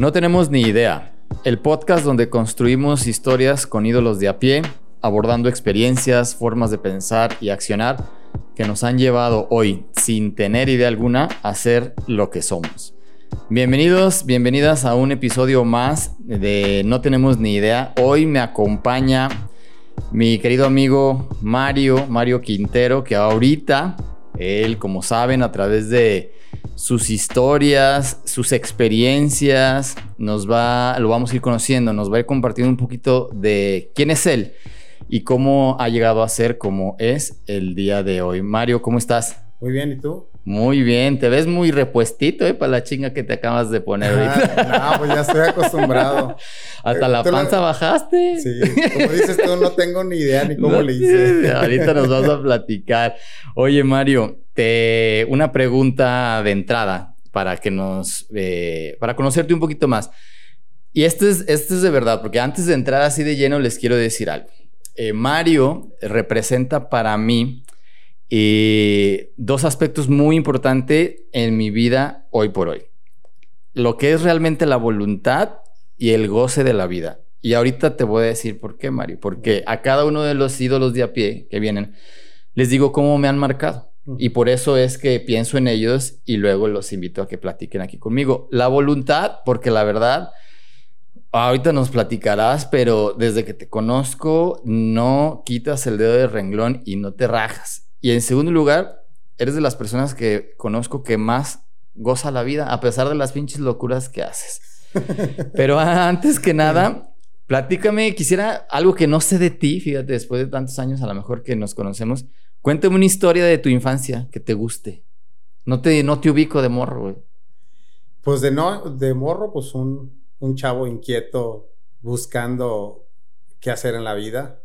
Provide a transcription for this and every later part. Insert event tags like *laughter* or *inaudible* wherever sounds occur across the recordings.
No tenemos ni idea. El podcast donde construimos historias con ídolos de a pie, abordando experiencias, formas de pensar y accionar que nos han llevado hoy, sin tener idea alguna, a ser lo que somos. Bienvenidos, bienvenidas a un episodio más de No tenemos ni idea. Hoy me acompaña mi querido amigo Mario, Mario Quintero, que ahorita, él, como saben, a través de sus historias, sus experiencias, nos va, lo vamos a ir conociendo, nos va a ir compartiendo un poquito de quién es él y cómo ha llegado a ser como es el día de hoy. Mario, ¿cómo estás? Muy bien, ¿y tú? Muy bien, te ves muy repuestito ¿eh? para la chinga que te acabas de poner ahorita. *laughs* no, pues ya estoy acostumbrado. *laughs* Hasta la panza bajaste. Sí, como dices tú, no tengo ni idea ni cómo le hice. Ahorita nos vas a *laughs* platicar. Oye, Mario, te... una pregunta de entrada para que nos, eh, para conocerte un poquito más. Y esto es, esto es de verdad, porque antes de entrar así de lleno les quiero decir algo. Eh, Mario representa para mí eh, dos aspectos muy importantes en mi vida hoy por hoy. Lo que es realmente la voluntad y el goce de la vida. Y ahorita te voy a decir por qué, Mario. Porque a cada uno de los ídolos de a pie que vienen, les digo cómo me han marcado. Y por eso es que pienso en ellos y luego los invito a que platiquen aquí conmigo. La voluntad, porque la verdad, ahorita nos platicarás, pero desde que te conozco, no quitas el dedo de renglón y no te rajas. Y en segundo lugar, eres de las personas que conozco que más goza la vida, a pesar de las pinches locuras que haces. *laughs* Pero antes que nada, platícame, quisiera algo que no sé de ti, fíjate, después de tantos años a lo mejor que nos conocemos, cuéntame una historia de tu infancia que te guste. No te, no te ubico de morro, güey. Pues de, no, de morro, pues un, un chavo inquieto buscando qué hacer en la vida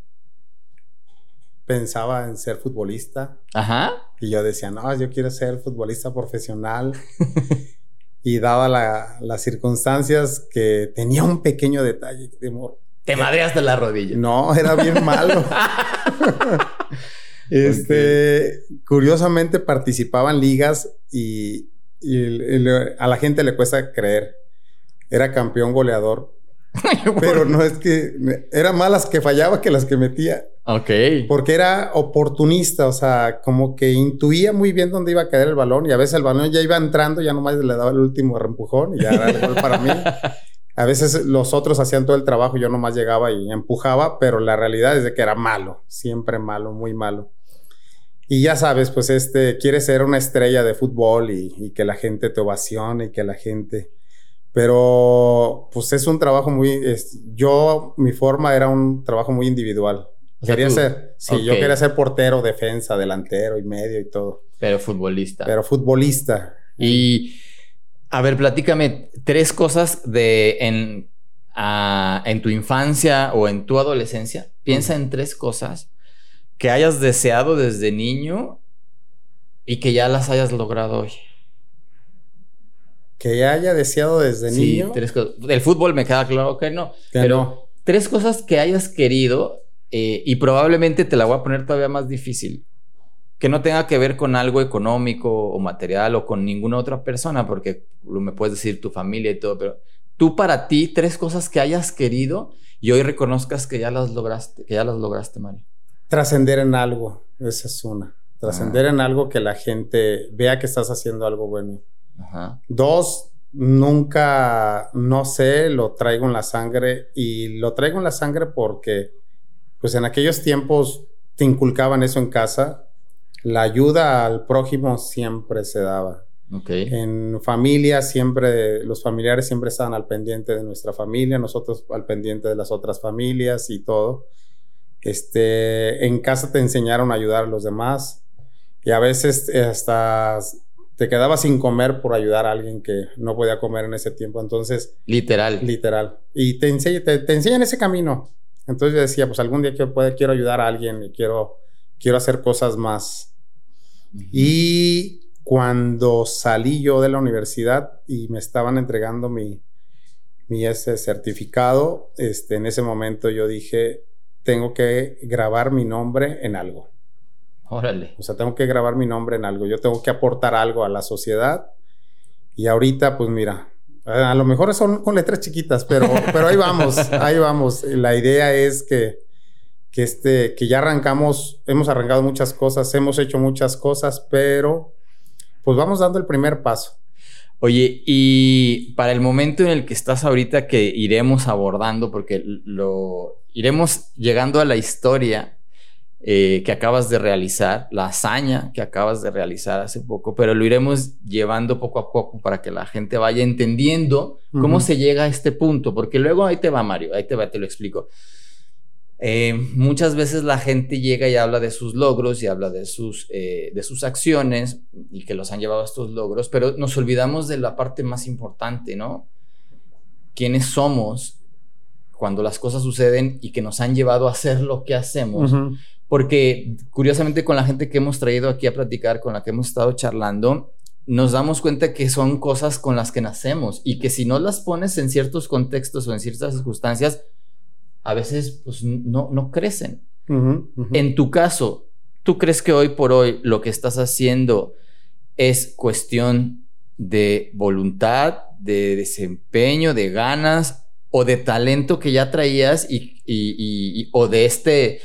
pensaba en ser futbolista. Ajá. Y yo decía, no, yo quiero ser futbolista profesional. *laughs* y daba las circunstancias que tenía un pequeño detalle de. Te madreaste la rodilla. No, era bien malo. *laughs* este, curiosamente participaba en ligas y, a la gente le cuesta creer. Era campeón goleador. *laughs* pero no es que era más las que fallaba que las que metía. Ok. Porque era oportunista, o sea, como que intuía muy bien dónde iba a caer el balón y a veces el balón ya iba entrando, ya nomás le daba el último reempujón y ya era el gol para mí. *laughs* A veces los otros hacían todo el trabajo, yo nomás llegaba y empujaba, pero la realidad es de que era malo, siempre malo, muy malo. Y ya sabes, pues este, quiere ser una estrella de fútbol y, y que la gente te ovacione y que la gente... Pero pues es un trabajo muy... Es, yo, mi forma era un trabajo muy individual quería ser, sí, yo quería ser portero, defensa, delantero y medio y todo. Pero futbolista. Pero futbolista. Y, a ver, platícame tres cosas de en, en tu infancia o en tu adolescencia. Piensa en tres cosas que hayas deseado desde niño y que ya las hayas logrado hoy. Que ya haya deseado desde niño. Tres cosas. El fútbol me queda claro que no. pero tres cosas que hayas querido eh, y probablemente te la voy a poner todavía más difícil. Que no tenga que ver con algo económico o material o con ninguna otra persona, porque me puedes decir tu familia y todo, pero tú para ti, tres cosas que hayas querido y hoy reconozcas que ya las lograste, que ya las lograste, Mario. Trascender en algo, esa es una. Trascender ah. en algo que la gente vea que estás haciendo algo bueno. Dos, nunca, no sé, lo traigo en la sangre y lo traigo en la sangre porque pues en aquellos tiempos te inculcaban eso en casa. La ayuda al prójimo siempre se daba. Okay. En familia siempre, los familiares siempre estaban al pendiente de nuestra familia, nosotros al pendiente de las otras familias y todo. Este, en casa te enseñaron a ayudar a los demás y a veces hasta te quedabas sin comer por ayudar a alguien que no podía comer en ese tiempo. Entonces, literal. Literal. Y te, te, te enseñan ese camino. Entonces yo decía, pues algún día puede, quiero ayudar a alguien y quiero, quiero hacer cosas más. Y cuando salí yo de la universidad y me estaban entregando mi, mi ese certificado, este, en ese momento yo dije, tengo que grabar mi nombre en algo. Órale. O sea, tengo que grabar mi nombre en algo. Yo tengo que aportar algo a la sociedad. Y ahorita, pues mira, A lo mejor son con letras chiquitas, pero, *laughs* pero ahí vamos, ahí vamos. La idea es que, que, este, que ya arrancamos, hemos arrancado muchas cosas, hemos hecho muchas cosas, pero pues vamos dando el primer paso. Oye, y para el momento en el que estás ahorita que iremos abordando, porque lo iremos llegando a la historia eh, que acabas de realizar, la hazaña que acabas de realizar hace poco, pero lo iremos llevando poco a poco para que la gente vaya entendiendo cómo se llega a este punto, porque luego ahí te va Mario, ahí te va, te lo explico. Eh, muchas veces la gente llega y habla de sus logros y habla de sus, eh, de sus acciones y que los han llevado a estos logros, pero nos olvidamos de la parte más importante, ¿no? ¿Quiénes somos cuando las cosas suceden y que nos han llevado a hacer lo que hacemos? Porque curiosamente con la gente que hemos traído aquí a platicar, con la que hemos estado charlando, nos damos cuenta que son cosas con las que nacemos y que si no las pones en ciertos contextos o en ciertas circunstancias, a veces pues, no, no crecen. En tu caso, ¿tú crees que hoy por hoy lo que estás haciendo es cuestión de voluntad, de desempeño, de ganas o de talento que ya traías y, o de este...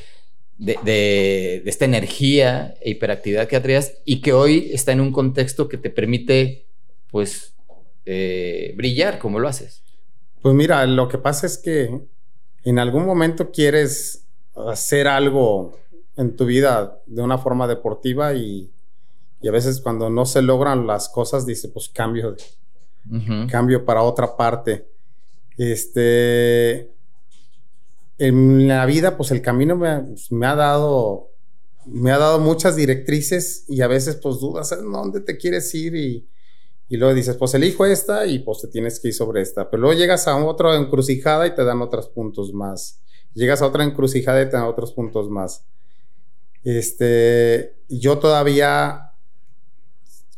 De, esta energía e hiperactividad que traías y que hoy está en un contexto que te permite, pues, eh, brillar como lo haces. Pues mira, lo que pasa es que en algún momento quieres hacer algo en tu vida de una forma deportiva y, a veces cuando no se logran las cosas dice pues cambio cambio para otra parte este en la vida pues el camino me, ha dado me ha dado muchas directrices y a veces pues dudas en dónde te quieres ir y, y luego dices, pues elijo esta y pues te tienes que ir sobre esta. Pero luego llegas a otra encrucijada y te dan otros puntos más. Llegas a otra encrucijada y te dan otros puntos más. Este, yo todavía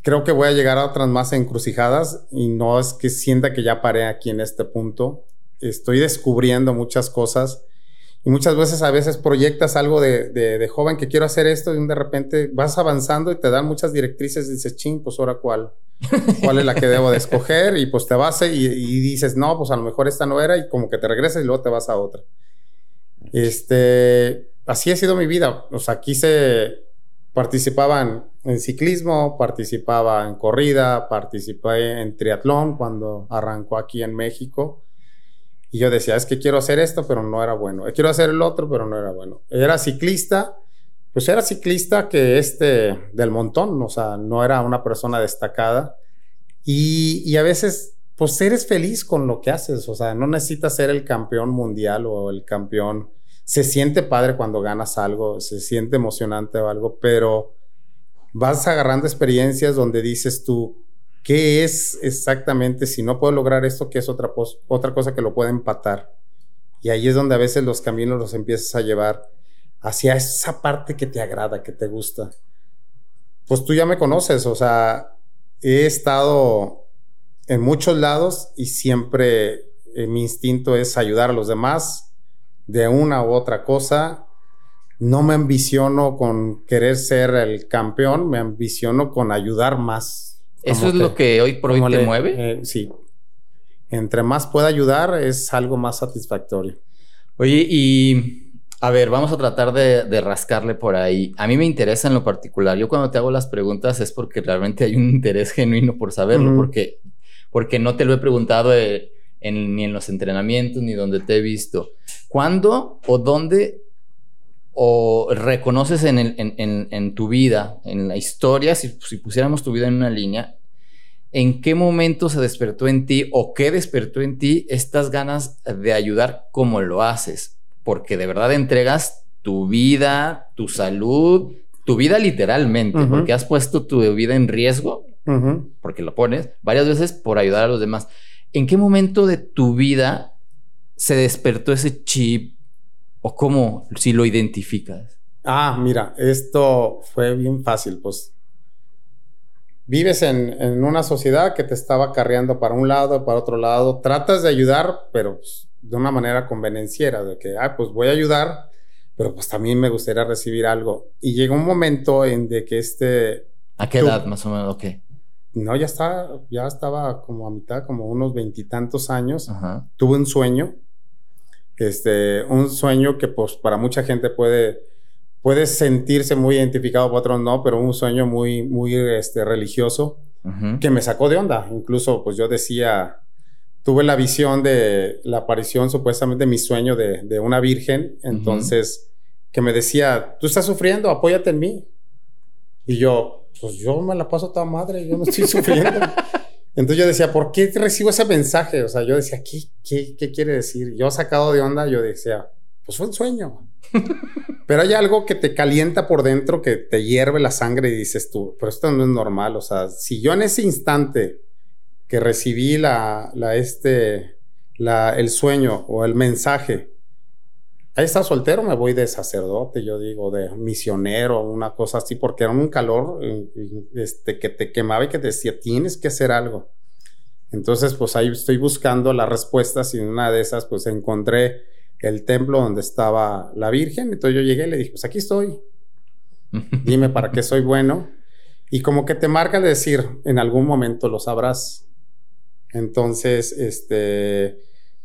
creo que voy a llegar a otras más encrucijadas y no es que sienta que ya paré aquí en este punto. Estoy descubriendo muchas cosas y muchas veces a veces proyectas algo de, joven que quiero hacer esto y de repente vas avanzando y te dan muchas directrices y dices, ching, pues ahora cuál, cuál es la que debo de escoger y pues te vas y, y, dices, no, pues a lo mejor esta no era y como que te regresas y luego te vas a otra. Este, así ha sido mi vida. O sea, aquí se participaban en ciclismo, participaba en corrida, participé en triatlón cuando arrancó aquí en México y yo decía, es que quiero hacer esto, pero no era bueno. Quiero hacer el otro, pero no era bueno. Era ciclista, pues era ciclista que este del montón, o sea, no era una persona destacada. Y, y a veces, pues eres feliz con lo que haces, o sea, no necesitas ser el campeón mundial o el campeón. Se siente padre cuando ganas algo, se siente emocionante o algo, pero vas agarrando experiencias donde dices tú, ¿Qué es exactamente si no puedo lograr esto? ¿Qué es otra, otra cosa que lo puede empatar? Y ahí es donde a veces los caminos los empiezas a llevar hacia esa parte que te agrada, que te gusta. Pues tú ya me conoces, o sea, he estado en muchos lados y siempre eh, mi instinto es ayudar a los demás de una u otra cosa. No me ambiciono con querer ser el campeón, me ambiciono con ayudar más ¿Eso es lo que hoy por hoy te mueve? Eh, sí. Entre más pueda ayudar, es algo más satisfactorio. Oye, y a ver, vamos a tratar de, rascarle por ahí. A mí me interesa en lo particular. Yo cuando te hago las preguntas es porque realmente hay un interés genuino por saberlo, porque, porque no te lo he preguntado eh, ni en los entrenamientos ni donde te he visto. ¿Cuándo o dónde o reconoces en, tu vida, en la historia, si, pusiéramos tu vida en una línea, ¿en qué momento se despertó en ti o qué despertó en ti estas ganas de ayudar como lo haces? Porque de verdad entregas tu vida, tu salud, tu vida literalmente, porque has puesto tu vida en riesgo, porque lo pones varias veces por ayudar a los demás. ¿En qué momento de tu vida se despertó ese chip ¿O cómo si lo identificas? Ah, mira, esto fue bien fácil, pues. Vives en, una sociedad que te estaba carreando para un lado, para otro lado. Tratas de ayudar, pero pues, de una manera convenenciera, de que, ah, pues voy a ayudar, pero pues también me gustaría recibir algo. Y llegó un momento en de que este... ¿A qué edad más o menos? Ok. no, ya estaba, ya estaba como a mitad, como unos veintitantos años. Tuve un sueño, este, un sueño que pues para mucha gente puede, puede sentirse muy identificado, por otros no, pero un sueño muy, muy este, religioso que me sacó de onda. Incluso pues yo decía, tuve la visión de la aparición supuestamente de mi sueño de, una virgen, entonces que me decía, tú estás sufriendo, apóyate en mí. Y yo, pues yo me la paso toda madre, yo no estoy *laughs* sufriendo. Entonces yo decía, ¿por qué recibo ese mensaje? O sea, yo decía, ¿qué, qué, qué quiere decir? Yo sacado de onda, yo decía, pues fue un sueño. *laughs* pero hay algo que te calienta por dentro, que te hierve la sangre y dices tú, pero esto no es normal. O sea, si yo en ese instante que recibí la, la este, la, el sueño o el mensaje, ahí está soltero, me voy de sacerdote, yo digo, de misionero, una cosa así, porque era un calor eh, este, que te quemaba y que te decía, tienes que hacer algo. Entonces, pues ahí estoy buscando las respuestas y en una de esas, pues encontré el templo donde estaba la Virgen. Entonces yo llegué y le dije, pues aquí estoy. *laughs* Dime para qué soy bueno. Y como que te marca el decir, en algún momento lo sabrás. Entonces, este,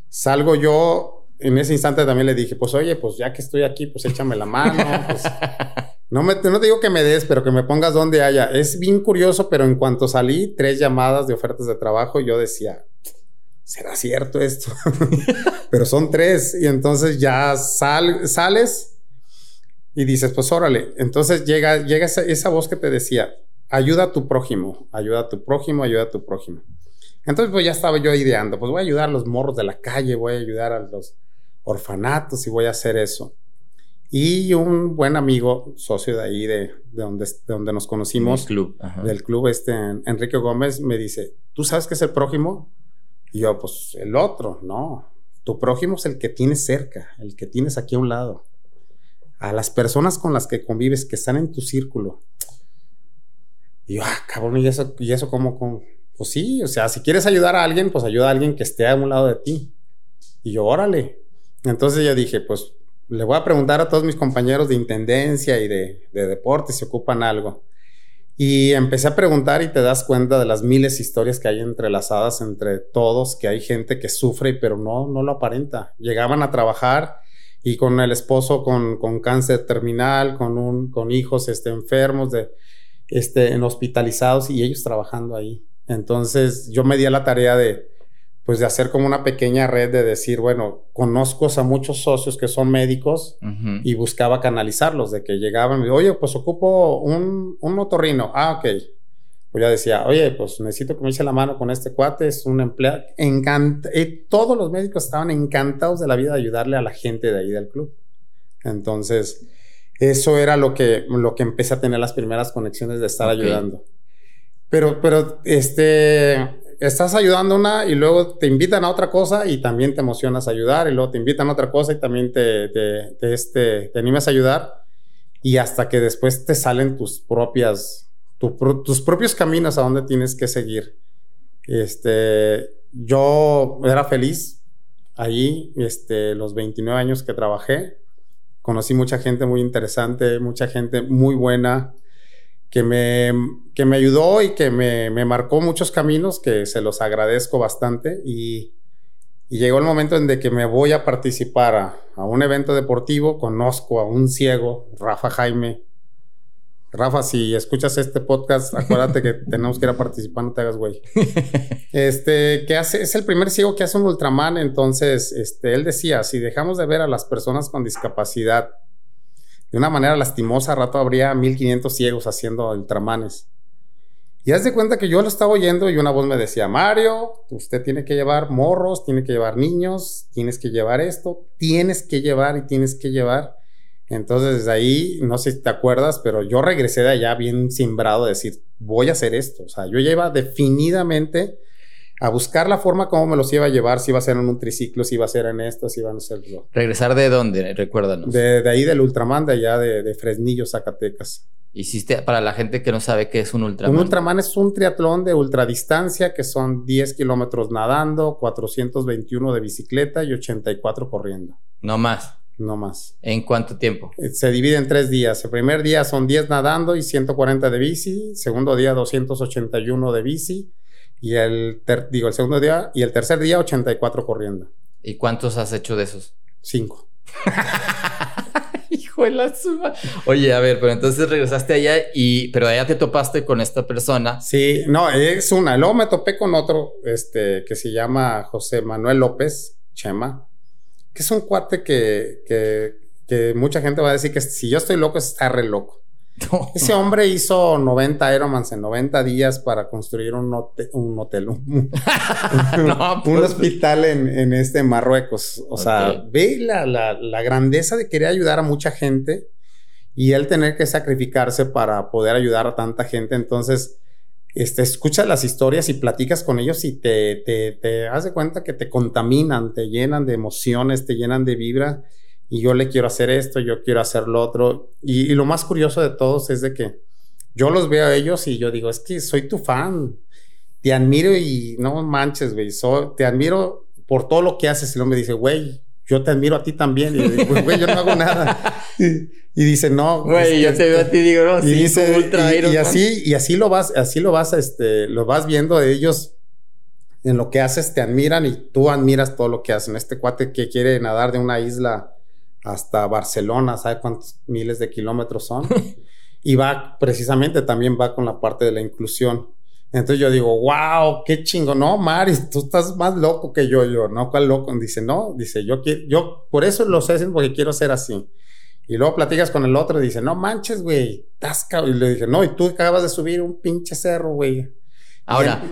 salgo yo en ese instante también le dije, pues oye, pues ya que estoy aquí, pues échame la mano. Pues, *laughs* no, me, no te digo que me des, pero que me pongas donde haya. Es bien curioso, pero en cuanto salí, tres llamadas de ofertas de trabajo, yo decía, ¿será cierto esto? *laughs* pero son tres. Y entonces ya sales y dices, pues órale. Entonces llega, llega esa, esa voz que te decía, ayuda a tu prójimo, ayuda a tu prójimo, ayuda a tu prójimo. Entonces, pues ya estaba yo ideando, pues voy a ayudar a los morros de la calle, voy a ayudar a los orfanatos y voy a hacer eso. Y un buen amigo, socio de ahí, de, donde, donde nos conocimos, club. del club, este, Enrique Gómez, me dice, ¿tú sabes qué es el prójimo? Y yo, pues el otro, no. Tu prójimo es el que tienes cerca, el que tienes aquí a un lado. A las personas con las que convives, que están en tu círculo. Y yo, ah, cabrón, ¿y eso, y eso cómo, Pues sí, o sea, si quieres ayudar a alguien, pues ayuda a alguien que esté a un lado de ti. Y yo, órale. Entonces yo dije, pues le voy a preguntar a todos mis compañeros de intendencia y de, de deporte si ocupan algo. Y empecé a preguntar y te das cuenta de las miles de historias que hay entrelazadas entre todos, que hay gente que sufre pero no, no lo aparenta. Llegaban a trabajar y con el esposo con, con cáncer terminal, con, un, con hijos este, enfermos, de, este, en hospitalizados y ellos trabajando ahí. Entonces yo me di a la tarea de, pues de hacer como una pequeña red de decir, bueno, conozco a muchos socios que son médicos y buscaba canalizarlos, de que llegaban y oye, pues ocupo un, un motorrino. Ah, ok. Pues ya decía, oye, pues necesito que me eche la mano con este cuate, es un empleado. Encanta y todos los médicos estaban encantados de la vida de ayudarle a la gente de ahí del club. Entonces, eso era lo que, lo que empecé a tener las primeras conexiones de estar ayudando. Pero, pero, este, estás ayudando una y luego te invitan a otra cosa y también te emocionas a ayudar y luego te invitan a otra cosa y también te, te, este, te animas a ayudar y hasta que después te salen tus propias, tus propios caminos a donde tienes que seguir. Este, yo era feliz allí, este, los 29 años que trabajé. Conocí mucha gente muy interesante, mucha gente muy buena que me, que me ayudó y que me, me, marcó muchos caminos que se los agradezco bastante y, y llegó el momento en de que me voy a participar a, a, un evento deportivo, conozco a un ciego, Rafa Jaime. Rafa, si escuchas este podcast, acuérdate que *laughs* tenemos que ir a participar, no te hagas güey. *laughs* Este, que hace, es el primer ciego que hace un Ultraman, entonces, este, él decía, si dejamos de ver a las personas con discapacidad de una manera lastimosa, a rato habría 1500 ciegos haciendo ultramanes. Y haz de cuenta que yo lo estaba oyendo y una voz me decía, Mario, usted tiene que llevar morros, tiene que llevar niños, tienes que llevar esto, tienes que llevar y tienes que llevar. Entonces desde ahí, no sé si te acuerdas, pero yo regresé de allá bien simbrado de decir, voy a hacer esto. O sea, yo ya definidamente a buscar la forma cómo me los iba a llevar, si iba a ser en un triciclo, si iba a ser en esto, si iban a ser... ¿Regresar de dónde? Recuérdanos. De, de ahí del Ultraman, de allá de, Fresnillo, Zacatecas. Hiciste, para la gente que no sabe qué es un Ultraman. Un Ultraman es un triatlón de ultradistancia que son 10 kilómetros nadando, 421 de bicicleta y 84 corriendo. No más. no más. ¿En cuánto tiempo? Eh, Se divide en tres días. El primer día son 10 nadando y 140 de bici. Segundo día 281 de bici. Y el, ter- digo, el segundo día y el tercer día 84 corriendo. ¿Y cuántos has hecho de esos? Cinco. *laughs* Hijo de la suma. Oye, a ver, pero entonces regresaste allá y, pero allá te topaste con esta persona. Sí, no, es una. Luego me topé con otro, este, que se llama José Manuel López Chema, que es un cuate que, que, que mucha gente va a decir que si yo estoy loco, está re loco. Ese hombre hizo 90 Ironmans en 90 días para construir un, hote- un hotel, un, *laughs* No, un pues- hospital en, en este Marruecos. O sea, Ok. ve la, la, la grandeza de querer ayudar a mucha gente y él tener que sacrificarse para poder ayudar a tanta gente. Entonces, este, escuchas las historias y platicas con ellos y te, te, te de cuenta que te contaminan, te llenan de emociones, te llenan de vibra. Y yo le quiero hacer esto, yo quiero hacer lo otro. Y, y lo más curioso de todos es de que yo los veo a ellos y yo digo, es que soy tu fan. Te admiro y no manches, güey. so- te admiro por todo lo que haces. Y luego me dice, güey, yo te admiro a ti también. Y yo digo, güey, yo no hago nada. *laughs* Y, y dice, no. Güey, yo este, te veo a ti y digo, no, y sí, dice, ultra y- y, así, y así lo vas, así lo vas, este, lo vas viendo de ellos en lo que haces, te admiran y tú admiras todo lo que hacen. Este cuate que quiere nadar de una isla hasta Barcelona, ¿sabe cuántos miles de kilómetros son? *laughs* y va, precisamente también va con la parte de la inclusión. Entonces yo digo, wow, qué chingo. No, Mari, tú estás más loco que yo. Yo, no, ¿cuál loco? Dice, no, dice, yo quiero, yo por eso lo sé, porque quiero ser así. Y luego platicas con el otro y dice, no manches, güey, estás cab-". Y le dije, no, y tú acabas de subir un pinche cerro, güey. Ahora,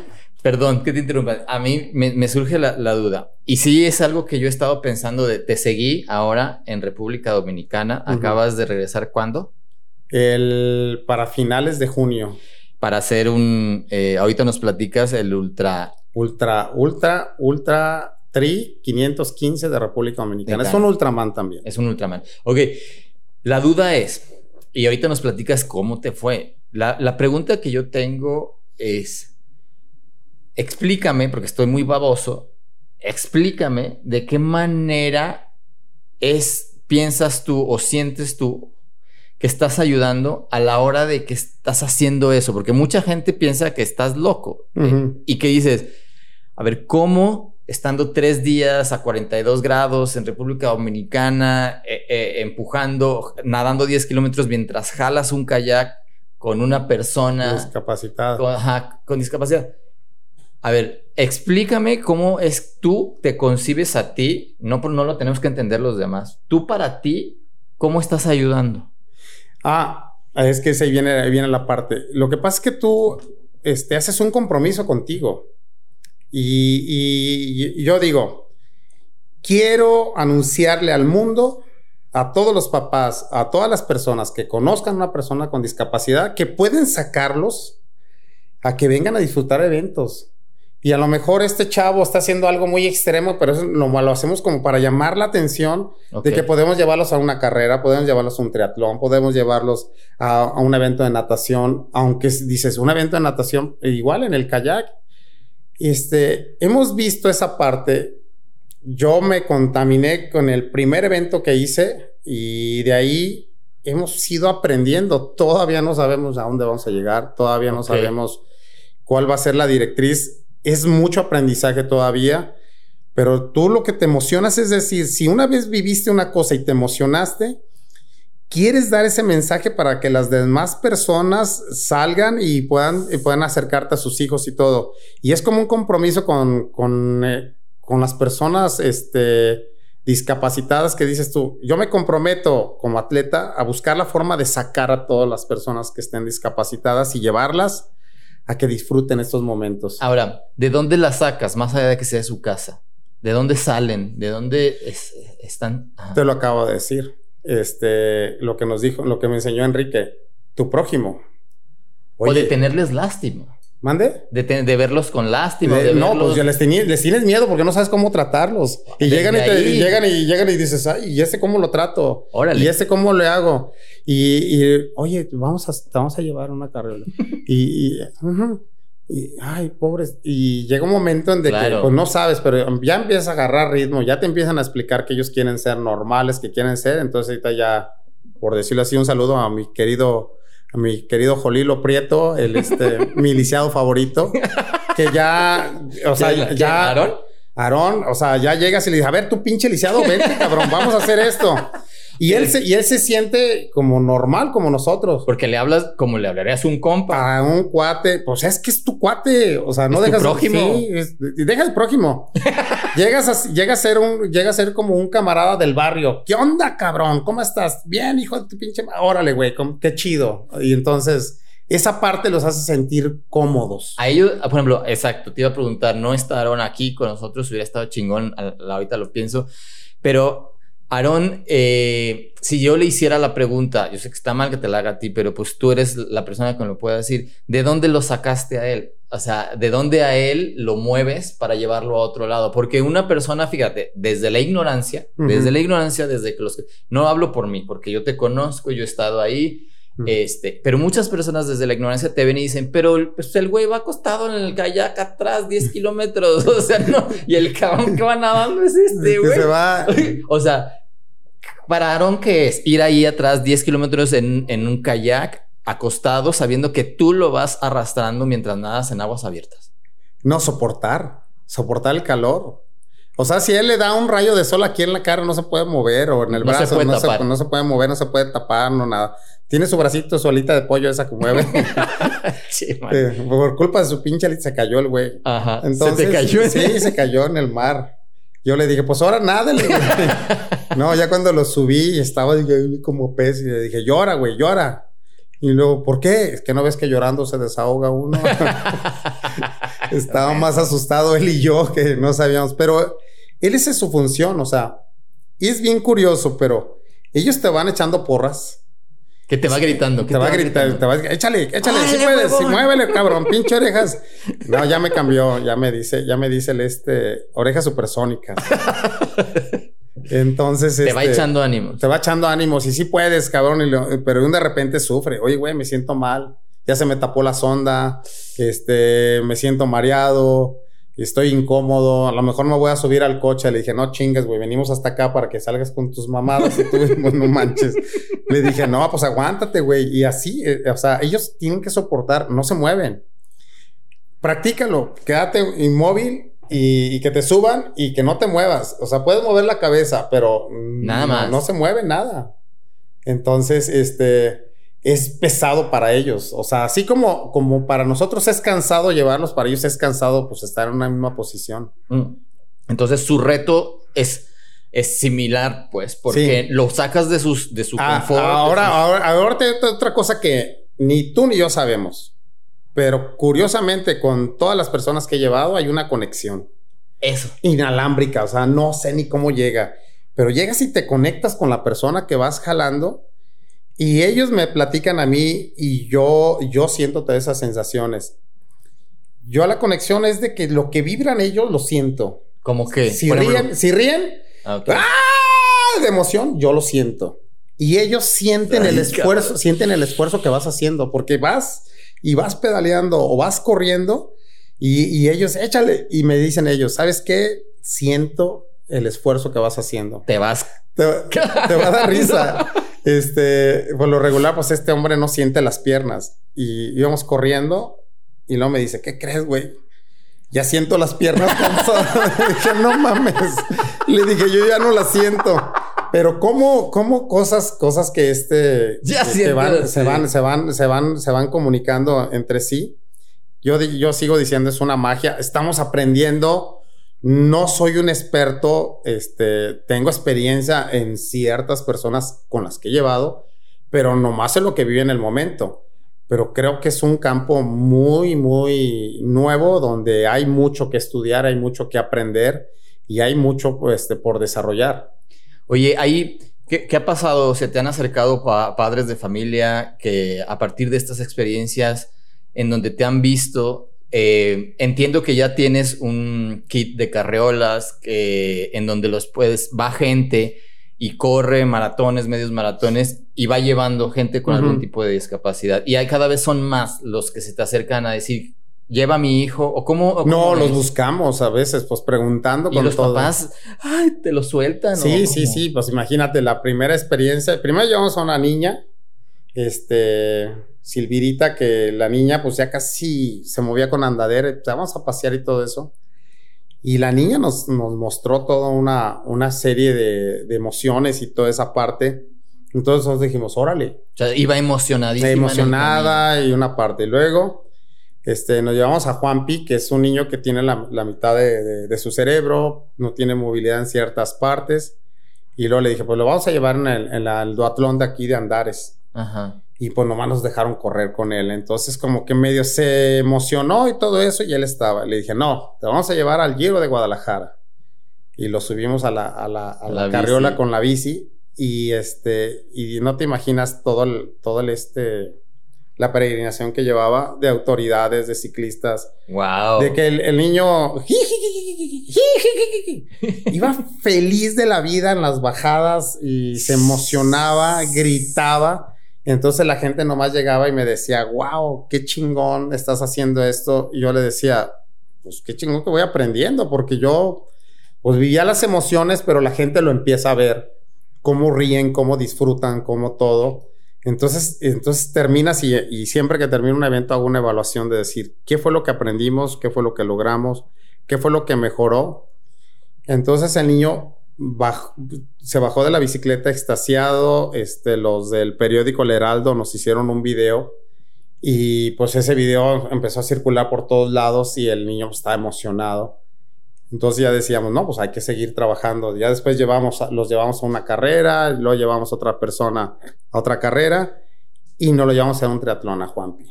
perdón que te interrumpa. A mí me, me surge la, la duda. Y sí es algo que yo he estado pensando de, te seguí ahora en República Dominicana. Acabas de regresar cuándo? El, para finales de junio, Para hacer un, eh, ahorita nos platicas el ultra. ultra, ultra, ultra tri 515 de República Dominicana. Es un Ultraman también. Es un Ultraman. Ok, la duda es, y ahorita nos platicas cómo te fue. La, la pregunta que yo tengo es, explícame, porque estoy muy baboso, explícame de qué manera es, piensas tú o sientes tú que estás ayudando a la hora de que estás haciendo eso, porque mucha gente piensa que estás loco eh, y que dices, a ver, ¿cómo estando tres días a 42 grados en República Dominicana, eh, eh, empujando, nadando 10 kilómetros mientras jalas un kayak con una persona Discapacitada. con, ajá, con discapacidad? A ver, explícame cómo es tú te concibes a ti, no, por- no lo tenemos que entender los demás. Tú para ti, ¿cómo estás ayudando? Ah, es que se viene, ahí viene la parte. Lo que pasa es que tú este, haces un compromiso contigo. Y, y- y yo digo, quiero anunciarle al mundo, a todos los papás, a todas las personas que conozcan a una persona con discapacidad, que pueden sacarlos a que vengan a disfrutar eventos. Y a lo mejor este chavo está haciendo algo muy extremo, pero eso lo, lo hacemos como para llamar la atención Ok. de que podemos llevarlos a una carrera, podemos llevarlos a un triatlón, podemos llevarlos a, a un evento de natación, aunque dices un evento de natación, e igual en el kayak. Este, hemos visto esa parte. Yo me contaminé con el primer evento que hice y de ahí hemos ido aprendiendo. Todavía no sabemos a dónde vamos a llegar, todavía no Ok. sabemos cuál va a ser la directriz. Es mucho aprendizaje todavía. Pero tú lo que te emocionas es decir, si una vez viviste una cosa y te emocionaste, quieres dar ese mensaje para que las demás personas salgan y puedan, y puedan acercarte a sus hijos y todo. Y es como un compromiso con, con, eh, con las personas este, discapacitadas que dices tú, yo me comprometo como atleta a buscar la forma de sacar a todas las personas que estén discapacitadas y llevarlas a que disfruten estos momentos. Ahora, ¿de dónde la sacas más allá de que sea su casa? ¿De dónde salen? ¿De dónde es- están? Ajá. Te lo acabo de decir. Este, lo que nos dijo, lo que me enseñó Enrique, tu prójimo. o de tenerles lástima. ¿Mande? De, te- de verlos con lástima. De- de no, verlos- pues ya les, tení- les tienes miedo porque no sabes cómo tratarlos. Y Desde llegan y, te- y llegan y llegan y dices, ay, ¿y este cómo lo trato? Órale. ¿Y este cómo le hago? Y, y, oye, vamos a, te vamos a llevar una carrera. *laughs* y, y, ay, pobres. Y llega un momento en de que, pues no sabes, pero ya empiezas a agarrar ritmo, ya te empiezan a explicar que ellos quieren ser normales, que quieren ser. Entonces ahorita ya, por decirlo así, un saludo a mi querido, a mi querido Jolilo Prieto, el este, *laughs* mi lisiado favorito, que ya, o sea, ya... ¿Aarón? Aarón, o sea, ya llegas y le dices, a ver, tú pinche lisiado, vente, cabrón, vamos a hacer esto. Y él, se, y él se siente como normal, como nosotros. Porque le hablas como le hablarías a un compa. A un cuate. Pues es que es tu cuate. O sea, no dejas... Tu prójimo. Sí, deja el prójimo. *laughs* llegas, a, llega a ser un... Llega a ser como un camarada del barrio. ¿Qué onda, cabrón? ¿Cómo estás? Bien, hijo de tu pinche... Órale, güey. Qué chido. Y entonces... Esa parte los hace sentir cómodos. A ellos, por ejemplo, exacto, te iba a preguntar, no estaron aquí con nosotros, hubiera estado chingón, ahorita lo pienso, pero Aarón, eh, si yo le hiciera la pregunta, yo sé que está mal que te la haga a ti, pero pues tú eres la persona que me lo puede decir, ¿de dónde lo sacaste a él? O sea, ¿de dónde a él lo mueves para llevarlo a otro lado? Porque una persona, fíjate, desde la ignorancia, desde la ignorancia, desde que los... No hablo por mí, porque yo te conozco, yo he estado ahí, este, pero muchas personas desde la ignorancia te ven y dicen, pero pues, el güey va acostado en el kayak atrás 10 kilómetros, *laughs* o sea, no, y el cabrón que va nadando es *laughs* este, güey. se va. *laughs* o sea, para Aaron, ¿qué es? Ir ahí atrás 10 kilómetros en, en un kayak acostado sabiendo que tú lo vas arrastrando mientras nadas en aguas abiertas. No, soportar, soportar el calor. O sea, si él le da un rayo de sol aquí en la cara, no se puede mover, o en el brazo, no, se, no, se, puede mover, no se puede tapar, no nada. Tiene su bracito, su alita de pollo esa que mueve. *laughs* sí, por culpa de su pinche alita se cayó el güey. Ajá. Entonces, ¿Se te cayó? Sí, se cayó en el mar. Yo le dije, pues ahora nada. *laughs* no, ya cuando lo subí estaba como pez y le dije, llora, güey, llora. Y luego, ¿por qué? Es que no ves que llorando se desahoga uno. *laughs* Estaba más asustado él y yo que no sabíamos, pero él esa es su función, o sea, y es bien curioso, pero ellos te van echando porras. Que te va gritando. Que te, va a gritar, te va a échale, échale, si puedes, si muévele, *laughs* cabrón, pinche orejas. No, ya me cambió, ya me dice, ya me dice el este, orejas supersónicas. Entonces, te va este, echando ánimos. Te va echando ánimos y sí puedes, cabrón, pero de repente sufre. Oye, güey, me siento mal. Ya se me tapó la sonda. Este, me siento mareado estoy incómodo, a lo mejor me voy a subir al coche. Le dije, no chingas, güey, venimos hasta acá para que salgas con tus mamadas y tú *laughs* no manches. Le dije, no, pues aguántate, güey. Y así, eh, o sea, ellos tienen que soportar, no se mueven. Practícalo, quédate inmóvil y, que te suban y que no te muevas. O sea, puedes mover la cabeza, pero nada más. no se mueve nada. Entonces, este es pesado para ellos. O sea, así como, como para nosotros es cansado llevarlos, para ellos es cansado pues estar en una misma posición. Mm. Entonces su reto es, es similar, pues, porque lo sacas de, sus, de su ah, confort. Ahora, ahora, ahora te, otra cosa que ni tú ni yo sabemos. Pero curiosamente, con todas las personas que he llevado, hay una conexión. Eso. Inalámbrica. O sea, no sé ni cómo llega. Pero llegas y te conectas con la persona que vas jalando y ellos me platican a mí y yo, yo siento todas esas sensaciones. Yo la conexión es de que lo que vibran ellos lo siento. Como que si ríen, si ríen, ah, ¡ah! de emoción, yo lo siento. Y ellos sienten el esfuerzo, sienten el esfuerzo que vas haciendo, porque vas y vas pedaleando o vas corriendo y, y ellos, échale, y me dicen ellos, ¿sabes qué? Siento el esfuerzo que vas haciendo. Te vas. Te, te va a dar risa. *laughs* Este, por lo regular, pues este hombre no siente las piernas. Y íbamos corriendo y luego me dice, ¿qué crees, güey? Ya siento las piernas cansadas. *laughs* Dije, no mames. Le dije, yo ya no las siento. Pero cómo, cómo cosas, cosas que este ya se van, se van, se van, se van, se van comunicando entre sí. Yo, yo sigo diciendo es una magia. Estamos aprendiendo no soy un experto, este, tengo experiencia en ciertas personas con las que he llevado, pero nomás en lo que vive en el momento. Pero creo que es un campo muy, muy nuevo donde hay mucho que estudiar, hay mucho que aprender y hay mucho pues, por desarrollar. Oye, ahí, ¿qué, ha pasado? ¿Se te han acercado padres de familia que a partir de estas experiencias en donde te han visto eh, entiendo que ya tienes un kit de carreolas en donde los puedes, va gente y corre maratones, medios maratones y va llevando gente con algún tipo de discapacidad. Y hay cada vez son más los que se te acercan a decir, lleva a mi hijo? ¿O cómo? no, los buscamos a veces, pues preguntando con los papás, ay, te lo sueltan. Sí, sí, sí. Pues imagínate la primera experiencia. Primero llevamos a una niña, este, Silvirita, que la niña, pues ya casi se movía con andadera. Pues, vamos a pasear y todo eso. Y la niña nos, nos mostró toda una, una serie de, de emociones y toda esa parte entonces nos dijimos, órale. O sea, iba emocionadísima. Emocionada y una parte. Y luego, este, nos llevamos a Juanpi, que es un niño que tiene la, mitad de, su cerebro, no tiene movilidad en ciertas partes. Y luego le dije, pues lo vamos a llevar en el, duatlón de aquí de Andares. Ajá. Y pues nomás nos dejaron correr con él. Entonces como que medio se emocionó y todo eso y él estaba. Le dije, no, te vamos a llevar al Giro de Guadalajara. Y lo subimos a la, a la, carriola con la bici y este, y no te imaginas todo el, todo el este, la peregrinación que llevaba de autoridades, de ciclistas. Wow. De que el, niño iba feliz de la vida en las bajadas y se *laughs* emocionaba, gritaba. Entonces la gente nomás llegaba y me decía, wow, qué chingón estás haciendo esto. Y yo le decía, pues qué chingón que voy aprendiendo, porque yo, pues vivía las emociones, pero la gente lo empieza a ver cómo ríen, cómo disfrutan, cómo todo. Entonces, entonces terminas y, siempre que termino un evento hago una evaluación de decir qué fue lo que aprendimos, qué fue lo que logramos, qué fue lo que mejoró. Entonces el niño se bajó de la bicicleta extasiado. Este, los del periódico El Heraldo nos hicieron un video y pues ese video empezó a circular por todos lados y el niño estaba emocionado. Entonces ya decíamos, no, pues hay que seguir trabajando. Ya después llevamos, los llevamos a una carrera, luego llevamos a otra persona a otra carrera y nos lo llevamos a un triatlón a Juanpi.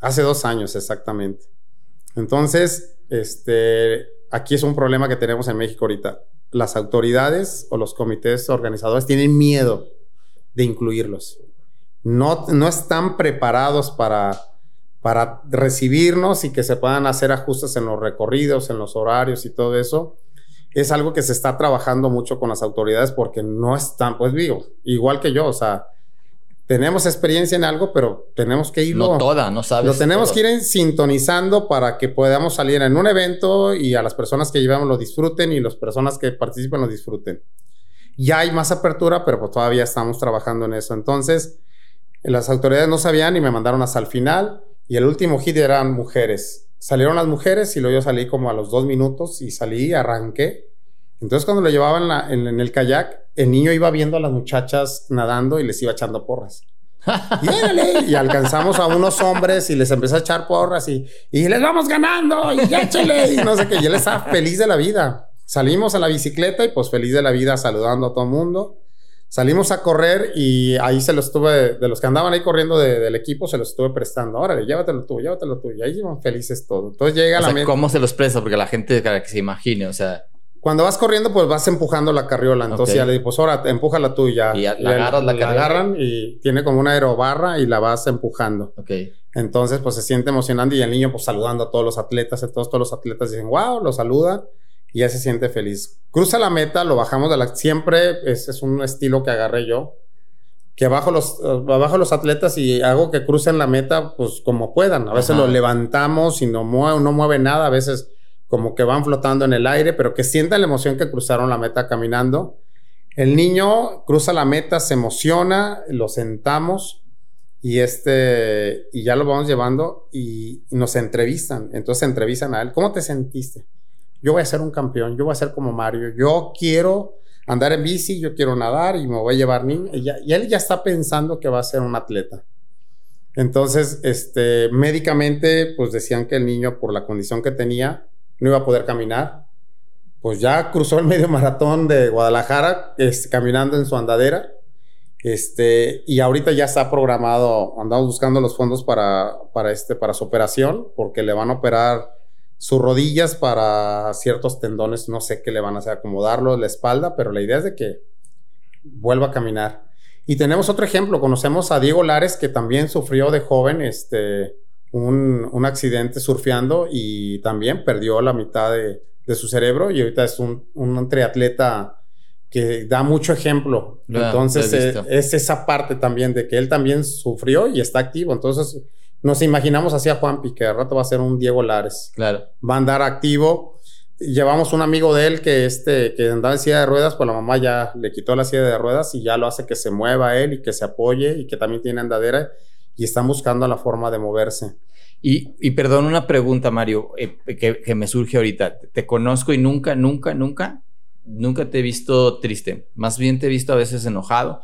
Hace dos años exactamente. Entonces, este, aquí es un problema que tenemos en México ahorita. Las autoridades o los comités organizadores tienen miedo de incluirlos. No, no están preparados para para recibirnos y que se puedan hacer ajustes en los recorridos, en los horarios y todo eso, es algo que se está trabajando mucho con las autoridades porque no están, pues digo, igual que yo, o sea, tenemos experiencia en algo, pero tenemos que irlo. No toda, no sabes. Lo tenemos que ir sintonizando para que podamos salir en un evento y a las personas que llevamos lo disfruten y las personas que participen lo disfruten. Ya hay más apertura, pero pues todavía estamos trabajando en eso. Entonces, las autoridades no sabían y me mandaron hasta el final. Y el último hit eran mujeres. Salieron las mujeres y luego yo salí como a los dos minutos y salí, arranqué. Entonces cuando lo llevaban en, el kayak, el niño iba viendo a las muchachas nadando y les iba echando porras. *laughs* y, y alcanzamos a unos hombres y les empezó a echar porras y, y les vamos ganando y échale y no sé qué. Y él estaba feliz de la vida. Salimos a la bicicleta y pues feliz de la vida saludando a todo el mundo. Salimos a correr y ahí se los estuve, de los que andaban ahí corriendo del equipo, se los estuve prestando. Órale, llévatelo tú, llévatelo tú. Y ahí iban felices todos. Entonces llega la ¿Cómo se los presta? Porque la gente para que se imagine, o sea. Cuando vas corriendo, pues vas empujando la carriola. Entonces ya le digo, pues ahora, empújala tú y ya. Y la agarras la, la agarran y tiene como una aerobarra y la vas empujando. Ok. Entonces, pues se siente emocionante y el niño, pues saludando a todos los atletas, a todos, los atletas dicen, wow, lo saluda y ya se siente feliz. Cruza la meta, lo bajamos de la... Siempre es, es un estilo que agarré yo, que bajo los, bajo los atletas y hago que crucen la meta pues como puedan. A veces lo levantamos y no mueve, no mueve nada, a veces como que van flotando en el aire, pero que sientan la emoción que cruzaron la meta caminando. El niño cruza la meta, se emociona, lo sentamos y este y ya lo vamos llevando y, y nos entrevistan. Entonces entrevistan a él. ¿Cómo te sentiste? yo voy a ser un campeón, yo voy a ser como Mario, yo quiero andar en bici, yo quiero nadar y me voy a llevar niños. Y, y, él ya está pensando que va a ser un atleta. Entonces, este, médicamente, pues decían que el niño, por la condición que tenía, no iba a poder caminar. Pues ya cruzó el medio *laughs* maratón de Guadalajara, este, caminando en su andadera. Este, y ahorita ya está programado, andamos buscando los fondos para, para, este, para su operación, porque le van a operar sus rodillas para ciertos tendones, no sé qué le van a hacer, acomodarlo, la espalda, pero la idea es de que vuelva a caminar. Y tenemos otro ejemplo, conocemos a Diego Lares, que también sufrió de joven este, un, accidente surfeando y también perdió la mitad de, su cerebro y ahorita es un, un, triatleta que da mucho ejemplo. Entonces eh, es esa parte también de que él también sufrió y está activo. Entonces nos imaginamos así a Juanpi, que de rato va a ser un Diego Lares. Claro. Va a andar activo. Llevamos un amigo de él que, este, que andaba en silla de ruedas, pues la mamá ya le quitó la silla de ruedas y ya lo hace que se mueva él y que se apoye y que también tiene andadera y están buscando la forma de moverse. Y, y perdón, una pregunta, Mario, eh, que, me surge ahorita. Te conozco y nunca, nunca, nunca, nunca te he visto triste. Más bien te he visto a veces enojado